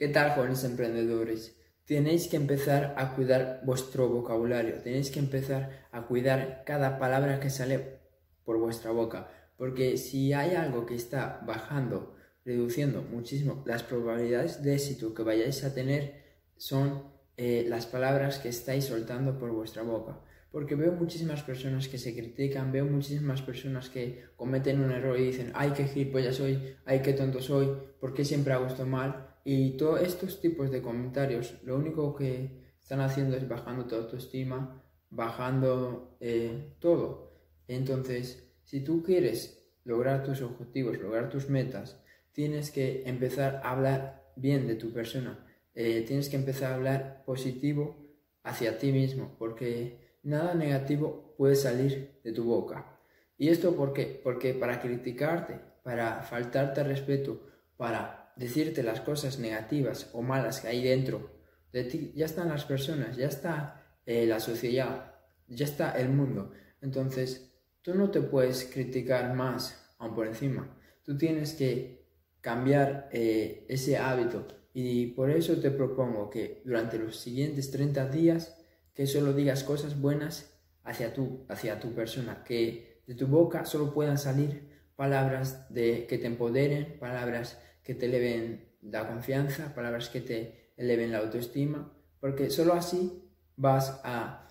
¿Qué tal, jóvenes emprendedores? Tenéis que empezar a cuidar vuestro vocabulario, tenéis que empezar a cuidar cada palabra que sale por vuestra boca, porque si hay algo que está bajando, reduciendo muchísimo las probabilidades de éxito que vayáis a tener, son eh, las palabras que estáis soltando por vuestra boca. Porque veo muchísimas personas que se critican, veo muchísimas personas que cometen un error y dicen, ay, qué gilipollas soy, ay, qué tonto soy, ¿por qué siempre hago esto mal? Y todos estos tipos de comentarios lo único que están haciendo es bajando tu autoestima, bajando eh, todo. Entonces, si tú quieres lograr tus objetivos, lograr tus metas, tienes que empezar a hablar bien de tu persona. Eh, tienes que empezar a hablar positivo hacia ti mismo, porque nada negativo puede salir de tu boca. ¿Y esto por qué? Porque para criticarte, para faltarte respeto, para decirte las cosas negativas o malas que hay dentro de ti, ya están las personas, ya está eh, la sociedad, ya está el mundo. Entonces, tú no te puedes criticar más aún por encima. Tú tienes que cambiar eh, ese hábito y por eso te propongo que durante los siguientes 30 días que solo digas cosas buenas hacia tú, hacia tu persona, que de tu boca solo puedan salir palabras de, que te empoderen, palabras que te eleven la confianza, palabras que te eleven la autoestima, porque solo así vas a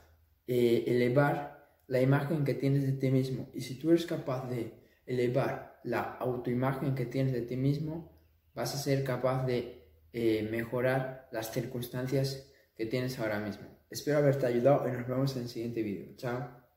eh, elevar la imagen que tienes de ti mismo. Y si tú eres capaz de elevar la autoimagen que tienes de ti mismo, vas a ser capaz de eh, mejorar las circunstancias que tienes ahora mismo. Espero haberte ayudado y nos vemos en el siguiente vídeo. Chao.